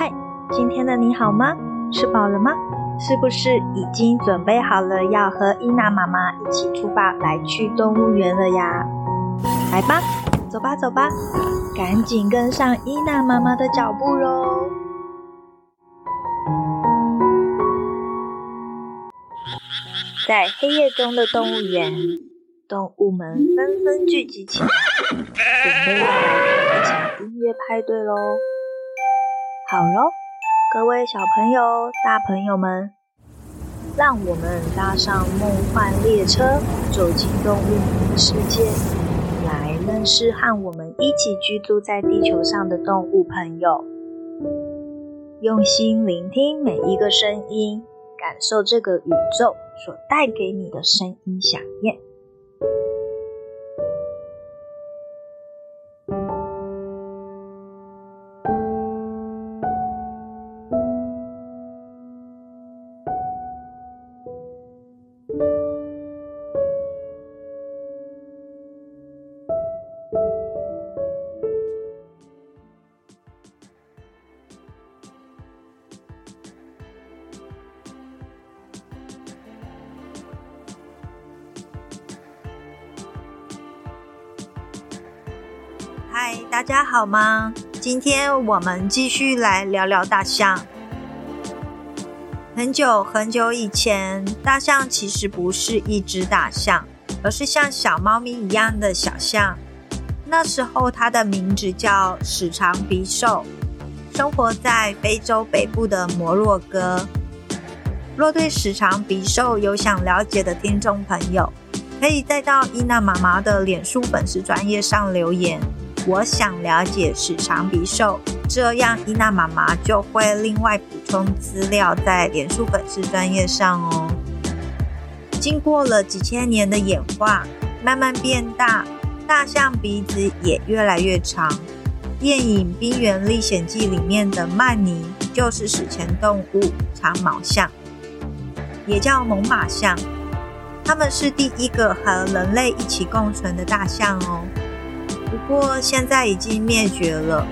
嗨，今天的你好吗？吃饱了吗？是不是已经准备好了要和伊娜妈妈一起出发来去动物园了呀？来吧，走吧走吧，赶紧跟上伊娜妈妈的脚步喽！在黑夜中的动物园，动物们纷纷聚集起来，准备要来一场音乐派对喽！好喽，各位小朋友、大朋友们，让我们搭上梦幻列车，走进动物的世界，来认识和我们一起居住在地球上的动物朋友。用心聆听每一个声音，感受这个宇宙所带给你的声音响应。嗨，大家好吗？今天我们继续来聊聊大象。很久很久以前，大象其实不是一只大象，而是像小猫咪一样的小象。那时候，它的名字叫史长鼻兽，生活在非洲北部的摩洛哥。若对史长鼻兽有想了解的听众朋友，可以再到伊娜妈妈的脸书粉丝专页上留言。我想了解史长鼻兽，这样伊娜妈妈就会另外补充资料在脸书粉丝专页上哦。经过了几千年的演化，慢慢变大，大象鼻子也越来越长。电影《冰原历险记》里面的曼尼就是史前动物长毛象，也叫猛犸象。它们是第一个和人类一起共存的大象哦。不过现在已经灭绝了，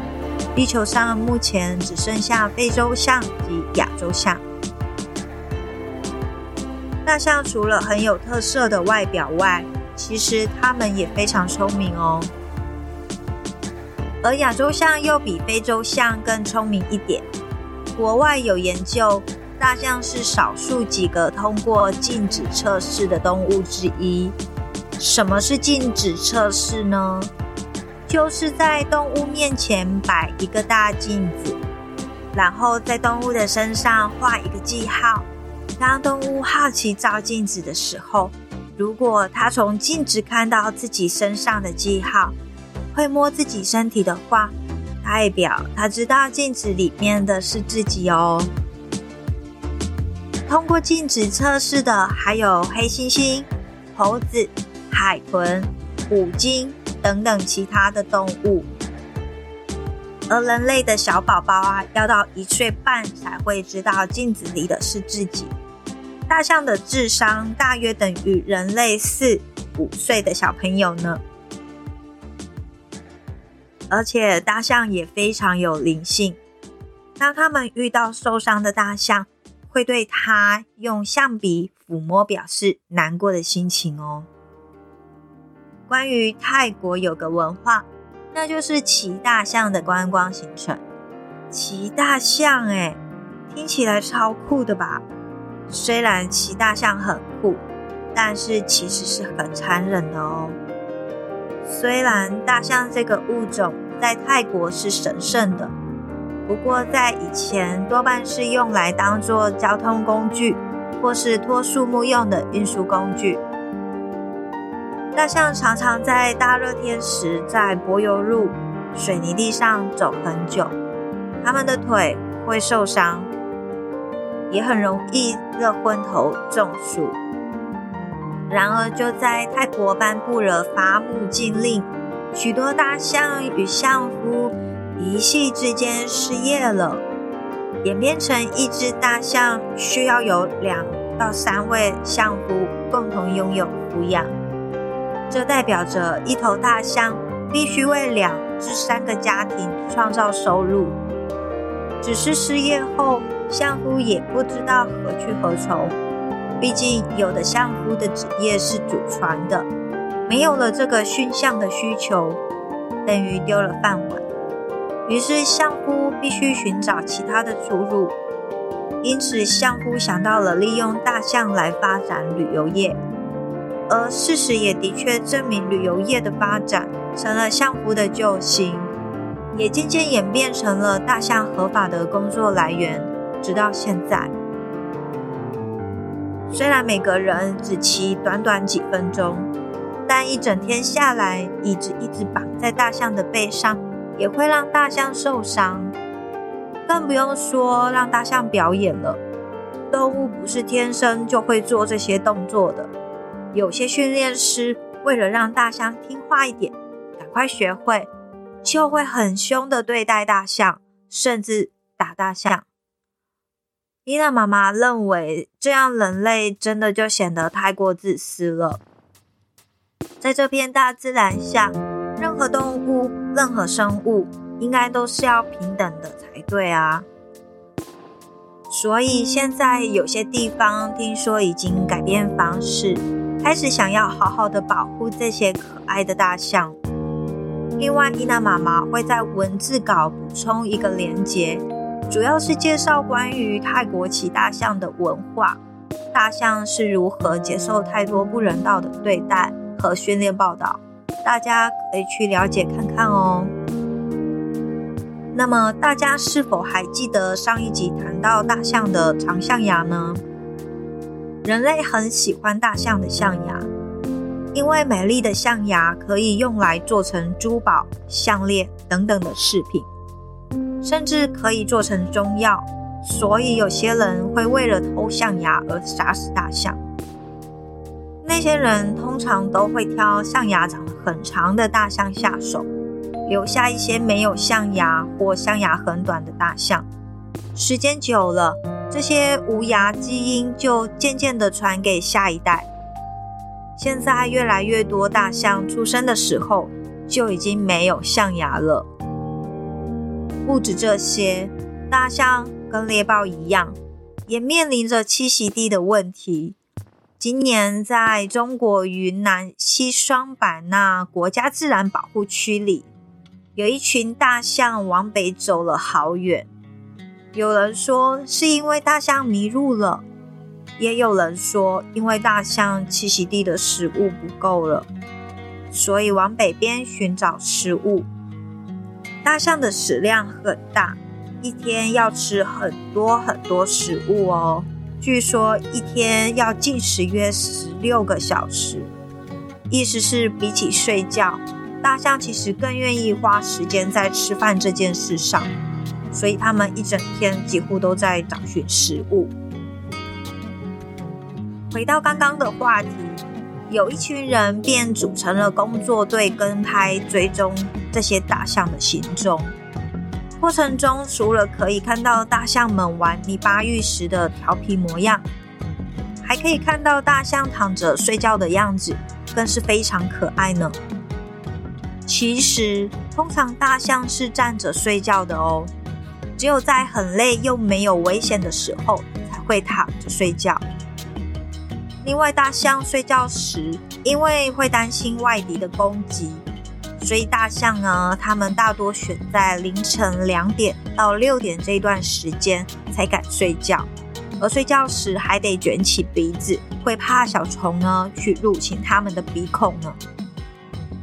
地球上目前只剩下非洲象及亚洲象。大象除了很有特色的外表外，其实它们也非常聪明哦。而亚洲象又比非洲象更聪明一点。国外有研究，大象是少数几个通过镜子测试的动物之一。什么是镜子测试呢？就是在动物面前摆一个大镜子，然后在动物的身上画一个记号。当动物好奇照镜子的时候，如果它从镜子看到自己身上的记号，会摸自己身体的话，代表它知道镜子里面的是自己哦。通过镜子测试的还有黑猩猩、猴子、海豚、虎鲸。等等其他的动物，而人类的小宝宝啊，要到一岁半才会知道镜子里的是自己。大象的智商大约等于人类四五岁的小朋友呢。而且大象也非常有灵性，当他们遇到受伤的大象，会对它用象鼻抚摸，表示难过的心情哦。关于泰国有个文化，那就是骑大象的观光行程。骑大象，哎，听起来超酷的吧？虽然骑大象很酷，但是其实是很残忍的哦。虽然大象这个物种在泰国是神圣的，不过在以前多半是用来当做交通工具，或是拖树木用的运输工具。大象常常在大热天时，在柏油路、水泥地上走很久，它们的腿会受伤，也很容易热昏头、中暑。然而，就在泰国颁布了伐木禁令，许多大象与象夫一夕之间失业了，演变成一只大象需要有两到三位象夫共同拥有抚养。这代表着一头大象必须为两至三个家庭创造收入。只是失业后，相夫也不知道何去何从。毕竟，有的相夫的职业是祖传的，没有了这个驯象的需求，等于丢了饭碗。于是，相夫必须寻找其他的出路。因此，相夫想到了利用大象来发展旅游业。而事实也的确证明，旅游业的发展成了相夫的救星，也渐渐演变成了大象合法的工作来源，直到现在。虽然每个人只骑短短几分钟，但一整天下来，椅子一直绑在大象的背上，也会让大象受伤。更不用说让大象表演了。动物不是天生就会做这些动作的，有些训练师为了让大象听话一点，赶快学会，就会很凶的对待大象，甚至打大象。伊娜妈妈认为，这样人类真的就显得太过自私了。在这片大自然下，任何动物、任何生物，应该都是要平等的才对啊。所以现在有些地方听说已经改变方式，开始想要好好的保护这些可爱的大象。另外，伊娜妈妈会在文字稿补充一个连结。主要是介绍关于泰国骑大象的文化，大象是如何接受太多不人道的对待和训练报道，大家可以去了解看看哦。那么大家是否还记得上一集谈到大象的长象牙呢？人类很喜欢大象的象牙，因为美丽的象牙可以用来做成珠宝、项链等等的饰品。甚至可以做成中药，所以有些人会为了偷象牙而杀死大象。那些人通常都会挑象牙长得很长的大象下手，留下一些没有象牙或象牙很短的大象。时间久了，这些无牙基因就渐渐地传给下一代。现在越来越多大象出生的时候就已经没有象牙了。不止这些，大象跟猎豹一样，也面临着栖息地的问题。今年在中国云南西双版纳国家自然保护区里，有一群大象往北走了好远。有人说是因为大象迷路了，也有人说因为大象栖息地的食物不够了，所以往北边寻找食物。大象的食量很大，一天要吃很多很多食物哦。据说一天要进食约十六个小时，意思是比起睡觉，大象其实更愿意花时间在吃饭这件事上。所以他们一整天几乎都在找寻食物。回到刚刚的话题。有一群人便组成了工作队，跟拍追踪这些大象的行踪。过程中，除了可以看到大象们玩泥巴浴时的调皮模样，还可以看到大象躺着睡觉的样子，更是非常可爱呢。其实，通常大象是站着睡觉的哦，只有在很累又没有危险的时候，才会躺着睡觉。另外，大象睡觉时，因为会担心外敌的攻击，所以大象呢，它们大多选在凌晨两点到六点这段时间才敢睡觉，而睡觉时还得卷起鼻子，会怕小虫呢去入侵它们的鼻孔呢。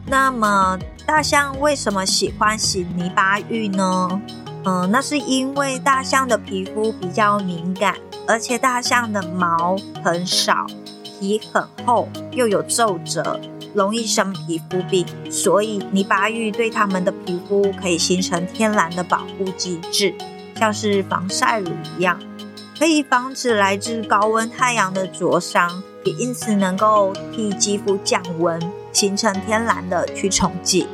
那么，大象为什么喜欢洗泥巴浴呢？嗯、那是因为大象的皮肤比较敏感，而且大象的毛很少。皮很厚，又有皱褶，容易生皮肤病，所以泥巴浴对它们的皮肤可以形成天然的保护机制，像是防晒乳一样，可以防止来自高温太阳的灼伤，也因此能够替肌肤降温，形成天然的驱虫剂。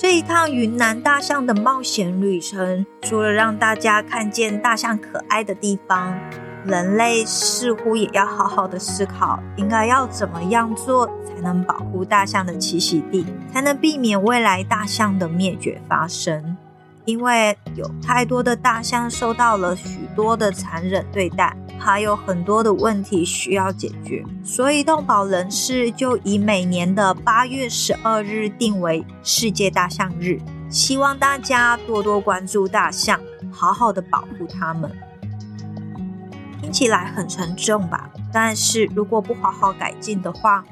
这一趟云南大象的冒险旅程，除了让大家看见大象可爱的地方。人类似乎也要好好的思考，应该要怎么样做才能保护大象的栖息地，才能避免未来大象的灭绝发生。因为有太多的大象受到了许多的残忍对待，还有很多的问题需要解决，所以动保人士就以每年的八月十二日定为世界大象日，希望大家多多关注大象，好好的保护它们。听起来很沉重吧？但是如果不好好改进的话，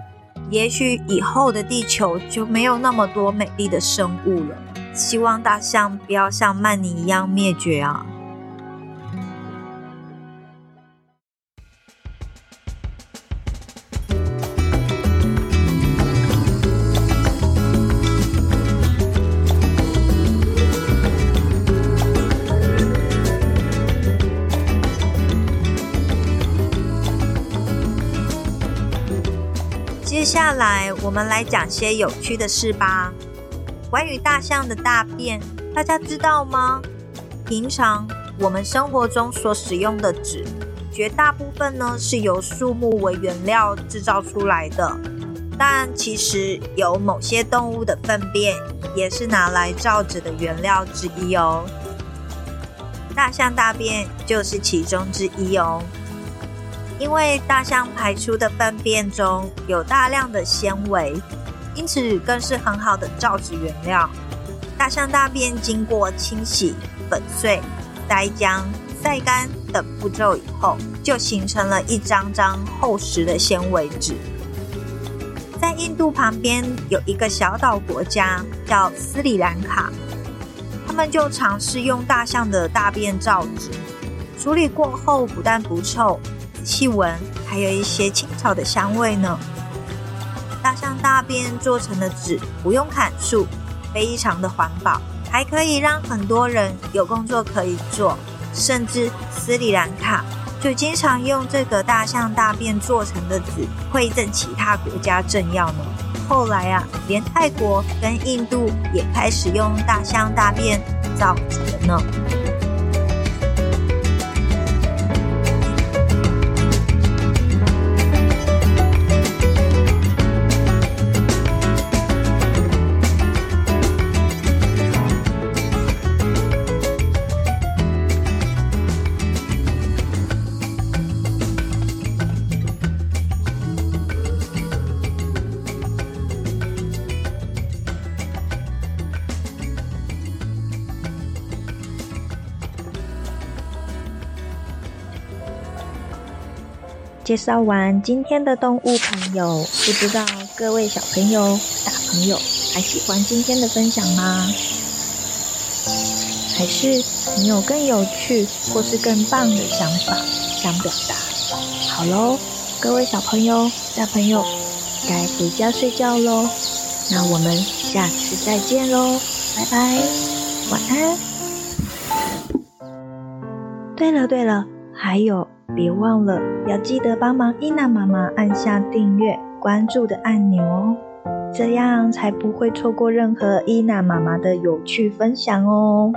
也许以后的地球就没有那么多美丽的生物了。希望大象不要像曼尼一样灭绝啊！下来，我们来讲些有趣的事吧。关于大象的大便，大家知道吗？平常我们生活中所使用的纸，绝大部分呢是由树木为原料制造出来的。但其实有某些动物的粪便也是拿来造纸的原料之一哦。大象大便就是其中之一哦。因为大象排出的粪便中有大量的纤维。因此，更是很好的造纸原料。大象大便经过清洗、粉碎、筛浆、晒干等步骤以后，就形成了一张张厚实的纤维纸。在印度旁边有一个小岛国家叫斯里兰卡，他们就尝试用大象的大便造纸，处理过后不但不臭，细闻还有一些青草的香味呢。大象大便做成的纸不用砍树，非常的环保，还可以让很多人有工作可以做，甚至斯里兰卡就经常用这个大象大便做成的纸馈赠其他国家政要呢。后来啊，连泰国跟印度也开始用大象大便造纸了呢。介绍完今天的动物朋友，不知道各位小朋友、大朋友还喜欢今天的分享吗？还是你有更有趣或是更棒的想法想表达？好喽，各位小朋友、大朋友，该回家睡觉喽。那我们下次再见喽，拜拜，晚安。对了对了，还有。别忘了要记得帮忙伊娜妈妈按下订阅、关注的按钮哦，这样才不会错过任何伊娜妈妈的有趣分享哦。